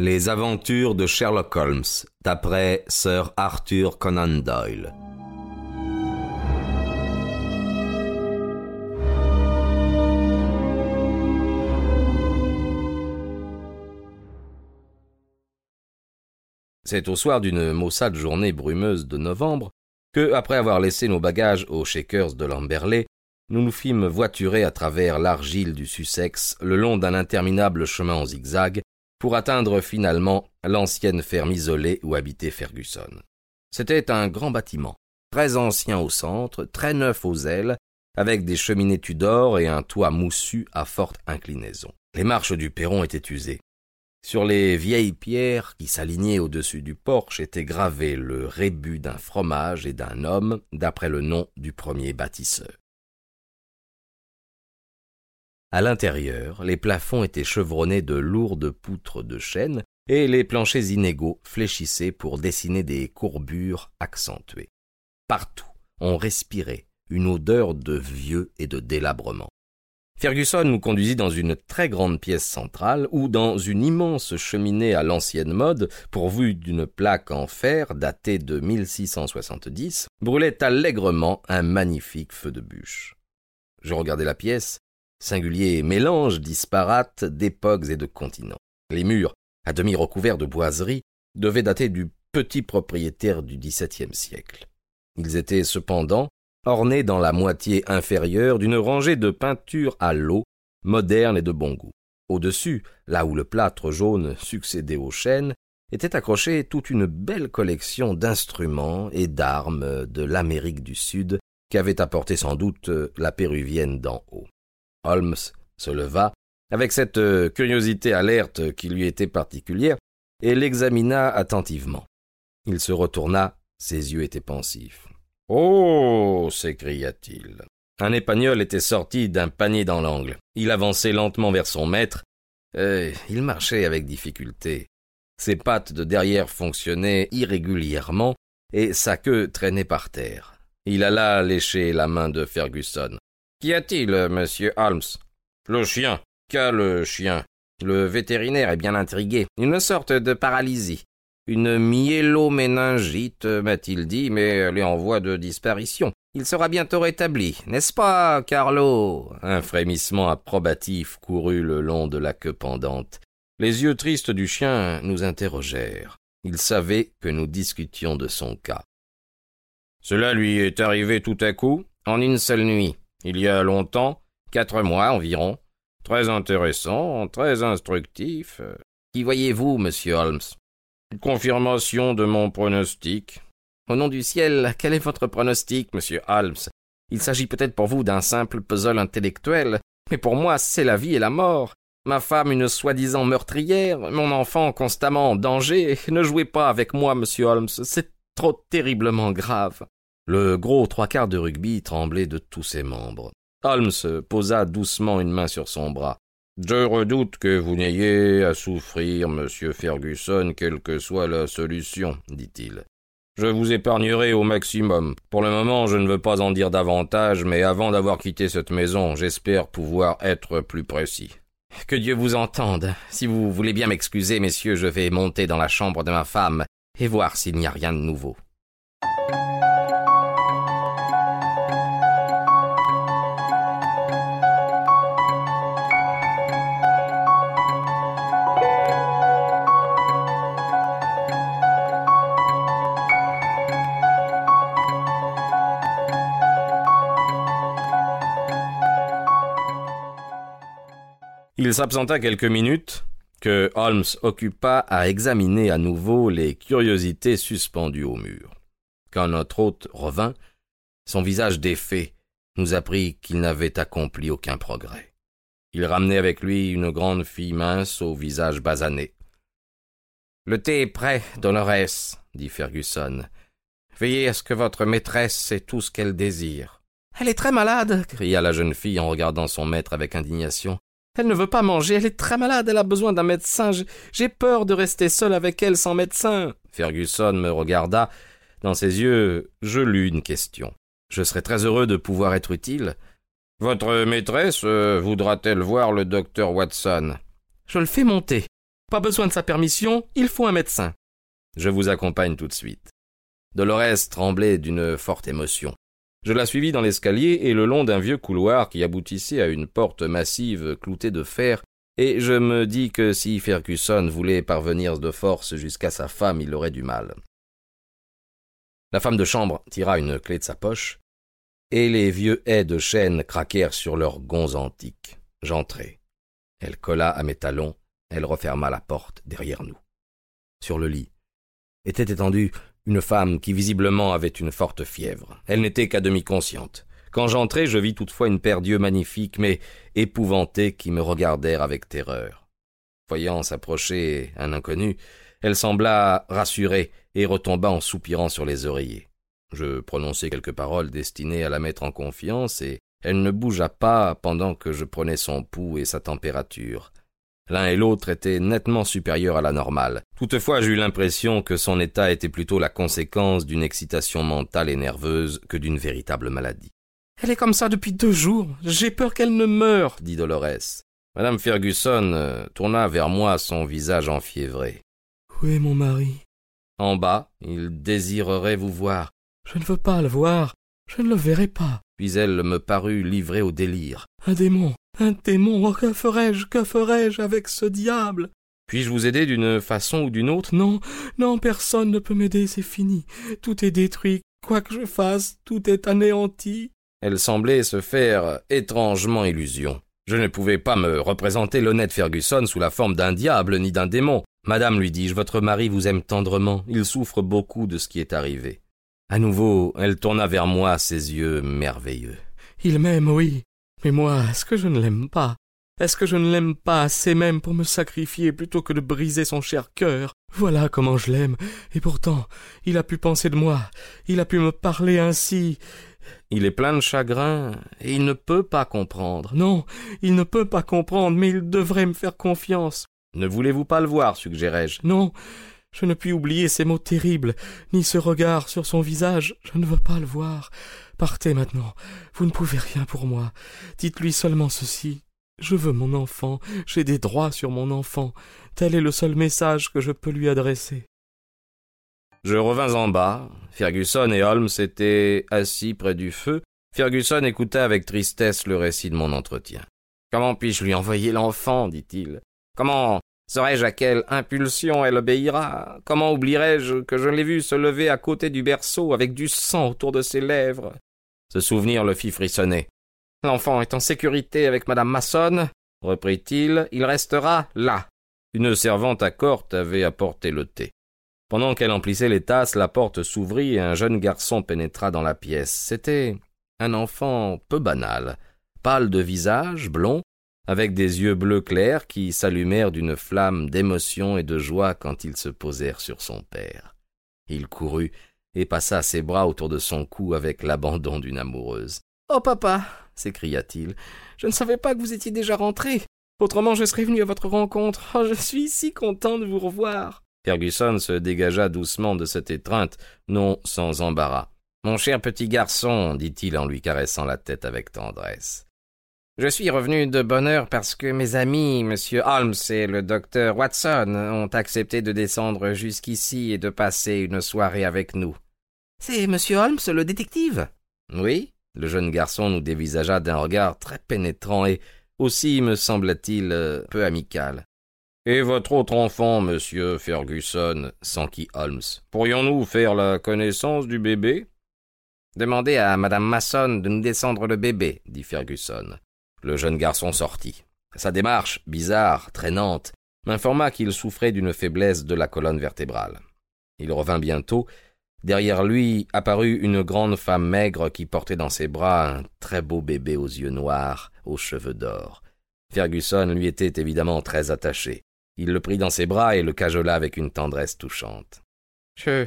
Les aventures de Sherlock Holmes, d'après Sir Arthur Conan Doyle. C'est au soir d'une maussade journée brumeuse de novembre que, après avoir laissé nos bagages aux Shakers de Lamberley, nous nous fîmes voiturer à travers l'argile du Sussex le long d'un interminable chemin en zigzag pour atteindre finalement l'ancienne ferme isolée où habitait Fergusson. C'était un grand bâtiment, très ancien au centre, très neuf aux ailes, avec des cheminées Tudor et un toit moussu à forte inclinaison. Les marches du perron étaient usées. Sur les vieilles pierres qui s'alignaient au-dessus du porche était gravé le rébut d'un fromage et d'un homme, d'après le nom du premier bâtisseur. À l'intérieur, les plafonds étaient chevronnés de lourdes poutres de chêne et les planchers inégaux fléchissaient pour dessiner des courbures accentuées. Partout, on respirait une odeur de vieux et de délabrement. Fergusson nous conduisit dans une très grande pièce centrale où, dans une immense cheminée à l'ancienne mode, pourvue d'une plaque en fer datée de 1670, brûlait allègrement un magnifique feu de bûche. Je regardais la pièce, singulier mélange disparate d'époques et de continents. Les murs, à demi recouverts de boiseries, devaient dater du petit propriétaire du XVIIe siècle. Ils étaient cependant orné dans la moitié inférieure d'une rangée de peintures à l'eau, modernes et de bon goût. Au-dessus, là où le plâtre jaune succédait au chêne, était accrochée toute une belle collection d'instruments et d'armes de l'Amérique du Sud qu'avait apporté sans doute la péruvienne d'en haut. Holmes se leva, avec cette curiosité alerte qui lui était particulière, et l'examina attentivement. Il se retourna, ses yeux étaient pensifs. Oh s'écria-t-il. Un épagnol était sorti d'un panier dans l'angle. Il avançait lentement vers son maître. et il marchait avec difficulté. Ses pattes de derrière fonctionnaient irrégulièrement et sa queue traînait par terre. Il alla lécher la main de Fergusson. Qu'y a-t-il, monsieur Holmes? Le chien. Qu'a le chien? Le vétérinaire est bien intrigué. Une sorte de paralysie. Une myéloméningite, m'a-t-il dit, mais elle est en voie de disparition. Il sera bientôt rétabli, n'est-ce pas, Carlo? Un frémissement approbatif courut le long de la queue pendante. Les yeux tristes du chien nous interrogèrent. Il savait que nous discutions de son cas. Cela lui est arrivé tout à coup, en une seule nuit, il y a longtemps, quatre mois environ. Très intéressant, très instructif. Qui voyez-vous, monsieur Holmes? Confirmation de mon pronostic. Au nom du ciel, quel est votre pronostic, monsieur Holmes? Il s'agit peut-être pour vous d'un simple puzzle intellectuel, mais pour moi c'est la vie et la mort. Ma femme une soi-disant meurtrière, mon enfant constamment en danger. Ne jouez pas avec moi, monsieur Holmes, c'est trop terriblement grave. Le gros trois quarts de rugby tremblait de tous ses membres. Holmes posa doucement une main sur son bras. Je redoute que vous n'ayez à souffrir, monsieur Fergusson, quelle que soit la solution, dit-il. Je vous épargnerai au maximum. Pour le moment, je ne veux pas en dire davantage, mais avant d'avoir quitté cette maison, j'espère pouvoir être plus précis. Que Dieu vous entende. Si vous voulez bien m'excuser, messieurs, je vais monter dans la chambre de ma femme et voir s'il n'y a rien de nouveau. Il s'absenta quelques minutes, que Holmes occupa à examiner à nouveau les curiosités suspendues au mur. Quand notre hôte revint, son visage défait nous apprit qu'il n'avait accompli aucun progrès. Il ramenait avec lui une grande fille mince au visage basané. Le thé est prêt, Dolores, dit Fergusson. Veillez à ce que votre maîtresse ait tout ce qu'elle désire. Elle est très malade, cria la jeune fille en regardant son maître avec indignation. Elle ne veut pas manger, elle est très malade, elle a besoin d'un médecin. J'ai peur de rester seul avec elle sans médecin. Fergusson me regarda. Dans ses yeux, je lus une question. Je serais très heureux de pouvoir être utile. Votre maîtresse euh, voudra-t-elle voir le docteur Watson? Je le fais monter. Pas besoin de sa permission, il faut un médecin. Je vous accompagne tout de suite. Dolores tremblait d'une forte émotion. Je la suivis dans l'escalier et le long d'un vieux couloir qui aboutissait à une porte massive cloutée de fer, et je me dis que si Ferguson voulait parvenir de force jusqu'à sa femme, il aurait du mal. La femme de chambre tira une clé de sa poche, et les vieux haies de chêne craquèrent sur leurs gonds antiques. J'entrai. Elle colla à mes talons, elle referma la porte derrière nous. Sur le lit était étendue une femme qui visiblement avait une forte fièvre. Elle n'était qu'à demi consciente. Quand j'entrai, je vis toutefois une paire d'yeux magnifiques, mais épouvantés, qui me regardèrent avec terreur. Voyant s'approcher un inconnu, elle sembla rassurée et retomba en soupirant sur les oreillers. Je prononçai quelques paroles destinées à la mettre en confiance, et elle ne bougea pas pendant que je prenais son pouls et sa température. L'un et l'autre étaient nettement supérieurs à la normale. Toutefois, j'eus l'impression que son état était plutôt la conséquence d'une excitation mentale et nerveuse que d'une véritable maladie. Elle est comme ça depuis deux jours. J'ai peur qu'elle ne meure, dit Dolores. Madame Fergusson euh, tourna vers moi son visage enfiévré. Où est mon mari? En bas, il désirerait vous voir. Je ne veux pas le voir. Je ne le verrai pas. Puis elle me parut livrée au délire. Un démon. Un démon, oh, que ferais-je, que ferais-je avec ce diable? Puis-je vous aider d'une façon ou d'une autre? Non, non, personne ne peut m'aider, c'est fini. Tout est détruit, quoi que je fasse, tout est anéanti. Elle semblait se faire étrangement illusion. Je ne pouvais pas me représenter l'honnête Fergusson sous la forme d'un diable ni d'un démon. Madame, lui dis-je, votre mari vous aime tendrement, il souffre beaucoup de ce qui est arrivé. À nouveau, elle tourna vers moi ses yeux merveilleux. Il m'aime, oui, mais moi, est-ce que je ne l'aime pas? Est-ce que je ne l'aime pas assez même pour me sacrifier plutôt que de briser son cher cœur? Voilà comment je l'aime, et pourtant, il a pu penser de moi, il a pu me parler ainsi. Il est plein de chagrin, et il ne peut pas comprendre. Non, il ne peut pas comprendre, mais il devrait me faire confiance. Ne voulez-vous pas le voir, suggérai-je. Non, je ne puis oublier ces mots terribles, ni ce regard sur son visage. Je ne veux pas le voir. Partez maintenant. Vous ne pouvez rien pour moi. Dites-lui seulement ceci. Je veux mon enfant. J'ai des droits sur mon enfant. Tel est le seul message que je peux lui adresser. Je revins en bas. Fergusson et Holmes étaient assis près du feu. Fergusson écoutait avec tristesse le récit de mon entretien. Comment puis-je lui envoyer l'enfant dit-il. Comment Saurais-je à quelle impulsion elle obéira? Comment oublierais-je que je l'ai vu se lever à côté du berceau avec du sang autour de ses lèvres? Ce souvenir le fit frissonner. L'enfant est en sécurité avec madame Masson, reprit-il, il restera là. Une servante à corte avait apporté le thé. Pendant qu'elle emplissait les tasses, la porte s'ouvrit et un jeune garçon pénétra dans la pièce. C'était un enfant peu banal, pâle de visage, blond, avec des yeux bleus clairs qui s'allumèrent d'une flamme d'émotion et de joie quand ils se posèrent sur son père. Il courut et passa ses bras autour de son cou avec l'abandon d'une amoureuse. Oh papa s'écria-t-il, je ne savais pas que vous étiez déjà rentré. Autrement je serais venu à votre rencontre. Oh, je suis si content de vous revoir. Fergusson se dégagea doucement de cette étreinte, non sans embarras. Mon cher petit garçon, dit-il en lui caressant la tête avec tendresse. Je suis revenu de bonne heure parce que mes amis, M. Holmes et le docteur Watson, ont accepté de descendre jusqu'ici et de passer une soirée avec nous. C'est M. Holmes, le détective? Oui. Le jeune garçon nous dévisagea d'un regard très pénétrant et aussi, me sembla-t-il, euh, peu amical. Et votre autre enfant, monsieur Ferguson, s'enquit Holmes. Pourrions-nous faire la connaissance du bébé? Demandez à madame Masson de nous descendre le bébé, dit Ferguson. Le jeune garçon sortit. Sa démarche, bizarre, traînante, m'informa qu'il souffrait d'une faiblesse de la colonne vertébrale. Il revint bientôt. Derrière lui apparut une grande femme maigre qui portait dans ses bras un très beau bébé aux yeux noirs, aux cheveux d'or. Fergusson lui était évidemment très attaché. Il le prit dans ses bras et le cajola avec une tendresse touchante. Je.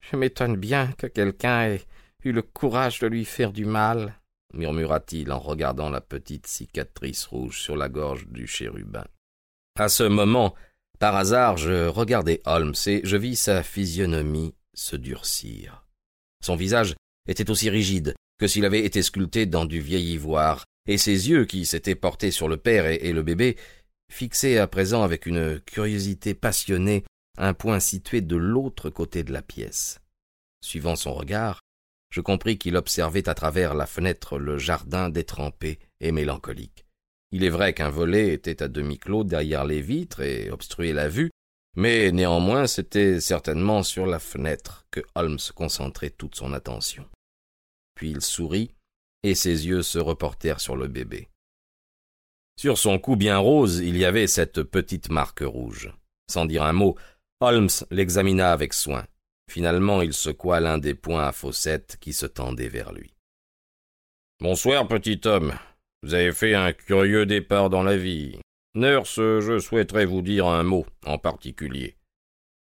je m'étonne bien que quelqu'un ait eu le courage de lui faire du mal, murmura-t-il en regardant la petite cicatrice rouge sur la gorge du chérubin. À ce moment, par hasard, je regardai Holmes et je vis sa physionomie se durcir. Son visage était aussi rigide que s'il avait été sculpté dans du vieil ivoire, et ses yeux, qui s'étaient portés sur le père et, le bébé, fixait à présent avec une curiosité passionnée un point situé de l'autre côté de la pièce. Suivant son regard, je compris qu'il observait à travers la fenêtre le jardin détrempé et mélancolique. Il est vrai qu'un volet était à demi clos derrière les vitres et obstruait la vue, mais néanmoins c'était certainement sur la fenêtre que Holmes concentrait toute son attention. Puis il sourit, et ses yeux se reportèrent sur le bébé. Sur son cou bien rose, il y avait cette petite marque rouge. Sans dire un mot, Holmes l'examina avec soin. Finalement, il secoua l'un des poings à fossettes qui se tendaient vers lui. Bonsoir, petit homme. Vous avez fait un curieux départ dans la vie. Nurse, je souhaiterais vous dire un mot en particulier.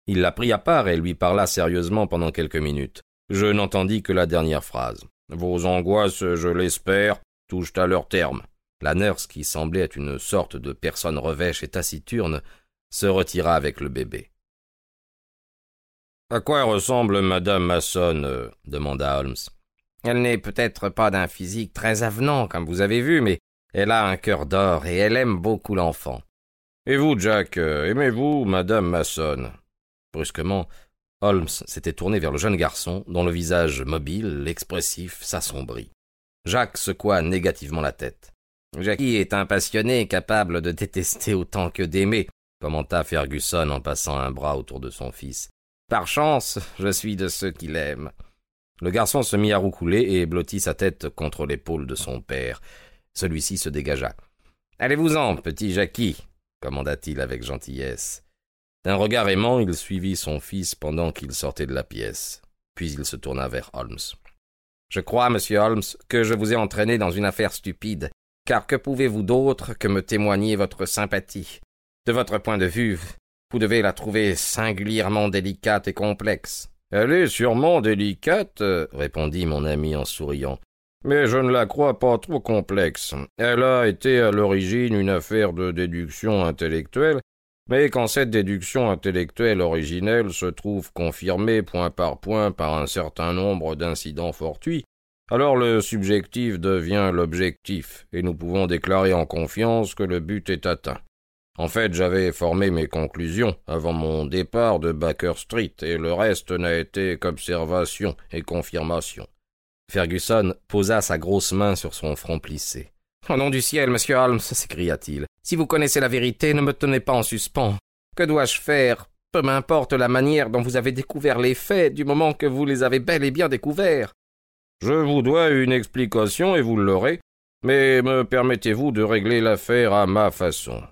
Il la prit à part et lui parla sérieusement pendant quelques minutes. Je n'entendis que la dernière phrase. Vos angoisses, je l'espère, touchent à leur terme. La nurse, qui semblait être une sorte de personne revêche et taciturne, se retira avec le bébé. À quoi ressemble madame Masson euh, demanda Holmes. Elle n'est peut-être pas d'un physique très avenant, comme vous avez vu, mais elle a un cœur d'or et elle aime beaucoup l'enfant. Et vous, Jack, euh, aimez-vous madame Masson? Brusquement, Holmes s'était tourné vers le jeune garçon, dont le visage mobile, expressif, s'assombrit. Jacques secoua négativement la tête. Jackie est un passionné capable de détester autant que d'aimer, commenta Fergusson en passant un bras autour de son fils. Par chance, je suis de ceux qui l'aiment. Le garçon se mit à roucouler et blottit sa tête contre l'épaule de son père. Celui-ci se dégagea. Allez-vous-en, petit Jackie, commanda-t-il avec gentillesse. D'un regard aimant, il suivit son fils pendant qu'il sortait de la pièce. Puis il se tourna vers Holmes. Je crois, monsieur Holmes, que je vous ai entraîné dans une affaire stupide, car que pouvez-vous d'autre que me témoigner votre sympathie? De votre point de vue, vous devez la trouver singulièrement délicate et complexe. Elle est sûrement délicate, répondit mon ami en souriant. Mais je ne la crois pas trop complexe. Elle a été à l'origine une affaire de déduction intellectuelle, mais quand cette déduction intellectuelle originelle se trouve confirmée point par point par un certain nombre d'incidents fortuits, alors le subjectif devient l'objectif, et nous pouvons déclarer en confiance que le but est atteint. En fait, j'avais formé mes conclusions avant mon départ de Baker Street, et le reste n'a été qu'observation et confirmation. Ferguson posa sa grosse main sur son front plissé. Au nom du ciel, monsieur Holmes, s'écria-t-il. Si vous connaissez la vérité, ne me tenez pas en suspens. Que dois-je faire? Peu m'importe la manière dont vous avez découvert les faits, du moment que vous les avez bel et bien découverts. Je vous dois une explication et vous l'aurez, mais me permettez-vous de régler l'affaire à ma façon?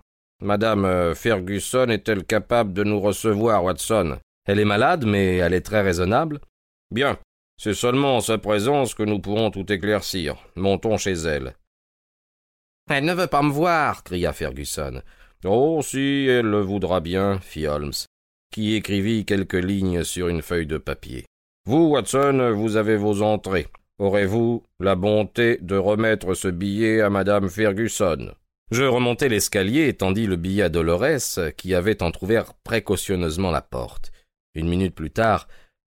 Madame euh, Ferguson est-elle capable de nous recevoir, Watson? Elle est malade, mais elle est très raisonnable. Bien. C'est seulement en sa présence que nous pourrons tout éclaircir. Montons chez elle. Elle ne veut pas me voir, cria Ferguson. Oh, si elle le voudra bien, fit Holmes, qui écrivit quelques lignes sur une feuille de papier. Vous, Watson, vous avez vos entrées. Aurez-vous la bonté de remettre ce billet à madame Ferguson? Je remontai l'escalier et tendis le billet à Dolores, qui avait entr'ouvert précautionneusement la porte. Une minute plus tard,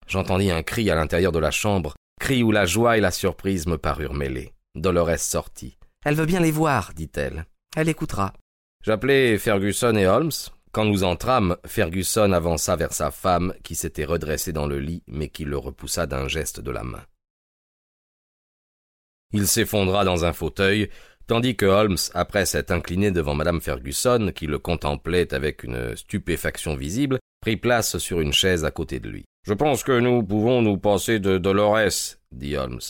j'entendis un cri à l'intérieur de la chambre, cri où la joie et la surprise me parurent mêlées. Dolores sortit. Elle veut bien les voir, dit-elle. Elle écoutera. J'appelai Ferguson et Holmes, quand nous entrâmes, Ferguson avança vers sa femme qui s'était redressée dans le lit mais qui le repoussa d'un geste de la main. Il s'effondra dans un fauteuil, tandis que Holmes, après s'être incliné devant madame Ferguson, qui le contemplait avec une stupéfaction visible, prit place sur une chaise à côté de lui. Je pense que nous pouvons nous passer de Dolores, dit Holmes.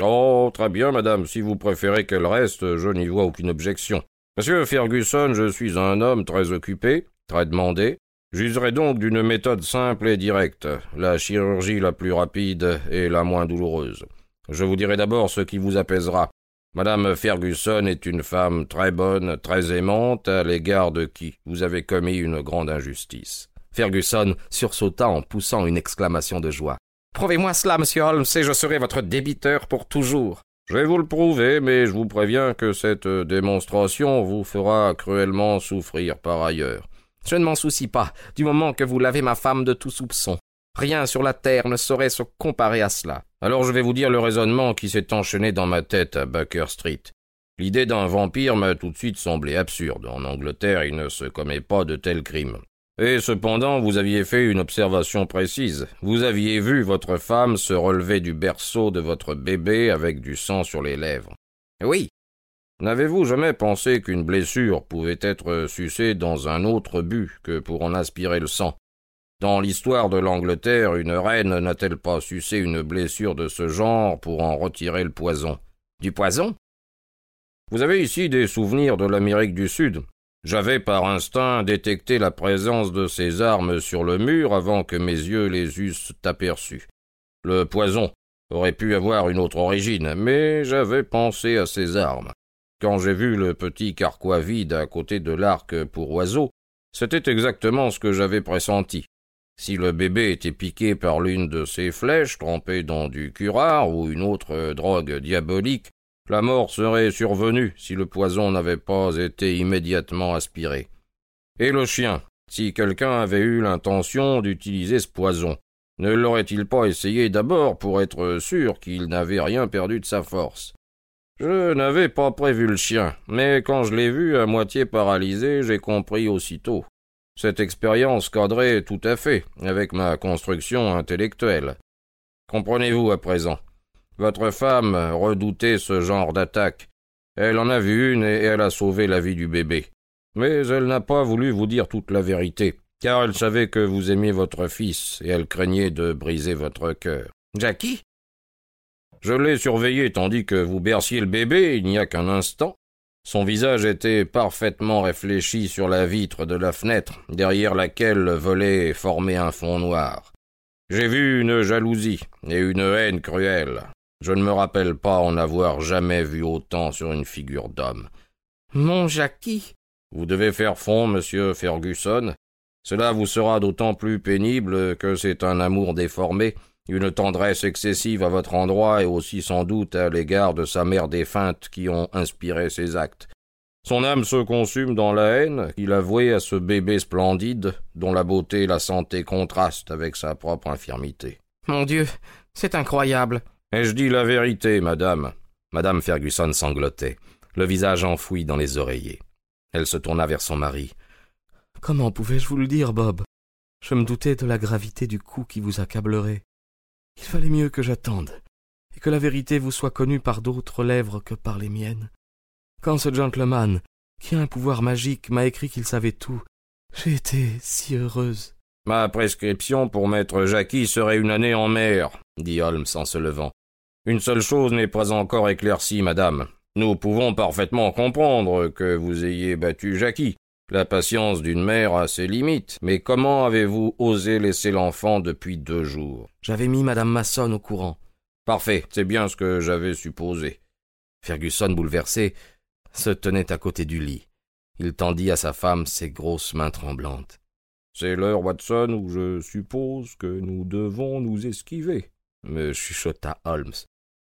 Oh, très bien, madame, si vous préférez qu'elle reste, je n'y vois aucune objection. Monsieur Ferguson, je suis un homme très occupé, très demandé. J'userai donc d'une méthode simple et directe, la chirurgie la plus rapide et la moins douloureuse. Je vous dirai d'abord ce qui vous apaisera. Madame Ferguson est une femme très bonne, très aimante, à l'égard de qui vous avez commis une grande injustice. Ferguson sursauta en poussant une exclamation de joie. Prouvez-moi cela, monsieur Holmes, et je serai votre débiteur pour toujours. Je vais vous le prouver, mais je vous préviens que cette démonstration vous fera cruellement souffrir par ailleurs. Je ne m'en soucie pas, du moment que vous lavez ma femme de tout soupçon. Rien sur la terre ne saurait se comparer à cela. Alors je vais vous dire le raisonnement qui s'est enchaîné dans ma tête à Baker Street. L'idée d'un vampire m'a tout de suite semblé absurde. En Angleterre, il ne se commet pas de tels crimes. Et cependant, vous aviez fait une observation précise. Vous aviez vu votre femme se relever du berceau de votre bébé avec du sang sur les lèvres. Oui. N'avez-vous jamais pensé qu'une blessure pouvait être sucée dans un autre but que pour en aspirer le sang? Dans l'histoire de l'Angleterre, une reine n'a-t-elle pas sucé une blessure de ce genre pour en retirer le poison? Du poison? Vous avez ici des souvenirs de l'Amérique du Sud. J'avais par instinct détecté la présence de ces armes sur le mur avant que mes yeux les eussent aperçues. Le poison aurait pu avoir une autre origine, mais j'avais pensé à ces armes. Quand j'ai vu le petit carquois vide à côté de l'arc pour oiseau, c'était exactement ce que j'avais pressenti. Si le bébé était piqué par l'une de ces flèches trempées dans du curare ou une autre drogue diabolique, la mort serait survenue si le poison n'avait pas été immédiatement aspiré. Et le chien, si quelqu'un avait eu l'intention d'utiliser ce poison, ne l'aurait-il pas essayé d'abord pour être sûr qu'il n'avait rien perdu de sa force? Je n'avais pas prévu le chien, mais quand je l'ai vu à moitié paralysé, j'ai compris aussitôt. Cette expérience cadrait tout à fait avec ma construction intellectuelle. Comprenez-vous à présent? Votre femme redoutait ce genre d'attaque. Elle en a vu une et elle a sauvé la vie du bébé. Mais elle n'a pas voulu vous dire toute la vérité, car elle savait que vous aimiez votre fils et elle craignait de briser votre cœur. Jackie? Je l'ai surveillé tandis que vous berciez le bébé il n'y a qu'un instant. Son visage était parfaitement réfléchi sur la vitre de la fenêtre, derrière laquelle le volet formait un fond noir. J'ai vu une jalousie et une haine cruelle. Je ne me rappelle pas en avoir jamais vu autant sur une figure d'homme. Mon Jackie Vous devez faire fond, monsieur Fergusson. Cela vous sera d'autant plus pénible que c'est un amour déformé, une tendresse excessive à votre endroit et aussi sans doute à l'égard de sa mère défunte qui ont inspiré ses actes. Son âme se consume dans la haine qu'il a vouée à ce bébé splendide dont la beauté et la santé contrastent avec sa propre infirmité. Mon Dieu, c'est incroyable. Ai-je dit la vérité, madame? Madame Fergusson sanglotait, le visage enfoui dans les oreillers. Elle se tourna vers son mari. Comment pouvais-je vous le dire, Bob? Je me doutais de la gravité du coup qui vous accablerait. Il fallait mieux que j'attende, et que la vérité vous soit connue par d'autres lèvres que par les miennes. Quand ce gentleman, qui a un pouvoir magique, m'a écrit qu'il savait tout, j'ai été si heureuse. Ma prescription pour maître Jackie serait une année en mer, dit Holmes en se levant. Une seule chose n'est pas encore éclaircie, madame. Nous pouvons parfaitement comprendre que vous ayez battu Jackie. La patience d'une mère a ses limites, mais comment avez-vous osé laisser l'enfant depuis deux jours? J'avais mis madame Masson au courant. Parfait, c'est bien ce que j'avais supposé. Fergusson, bouleversé, se tenait à côté du lit. Il tendit à sa femme ses grosses mains tremblantes. C'est l'heure, Watson, où je suppose que nous devons nous esquiver, me chuchota Holmes.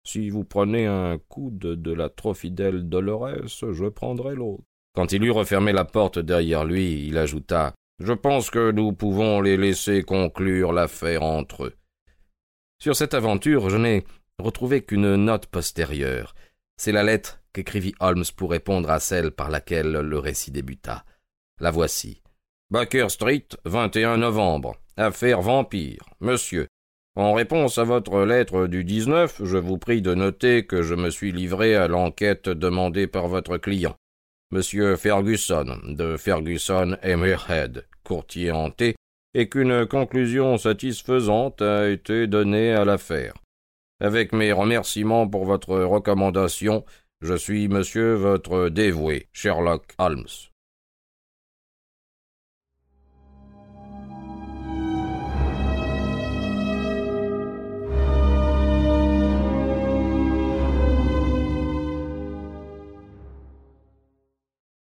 Si vous prenez un coude de la trop fidèle Dolores, je prendrai l'autre. Quand il eut refermé la porte derrière lui, il ajouta Je pense que nous pouvons les laisser conclure l'affaire entre eux. Sur cette aventure, je n'ai retrouvé qu'une note postérieure. C'est la lettre qu'écrivit Holmes pour répondre à celle par laquelle le récit débuta. La voici. Baker Street, 21 novembre. Affaire vampire. Monsieur, en réponse à votre lettre du 19, je vous prie de noter que je me suis livré à l'enquête demandée par votre client, Monsieur Ferguson, de Ferguson Emerhead, courtier hanté, et qu'une conclusion satisfaisante a été donnée à l'affaire. Avec mes remerciements pour votre recommandation, je suis monsieur votre dévoué, Sherlock Holmes.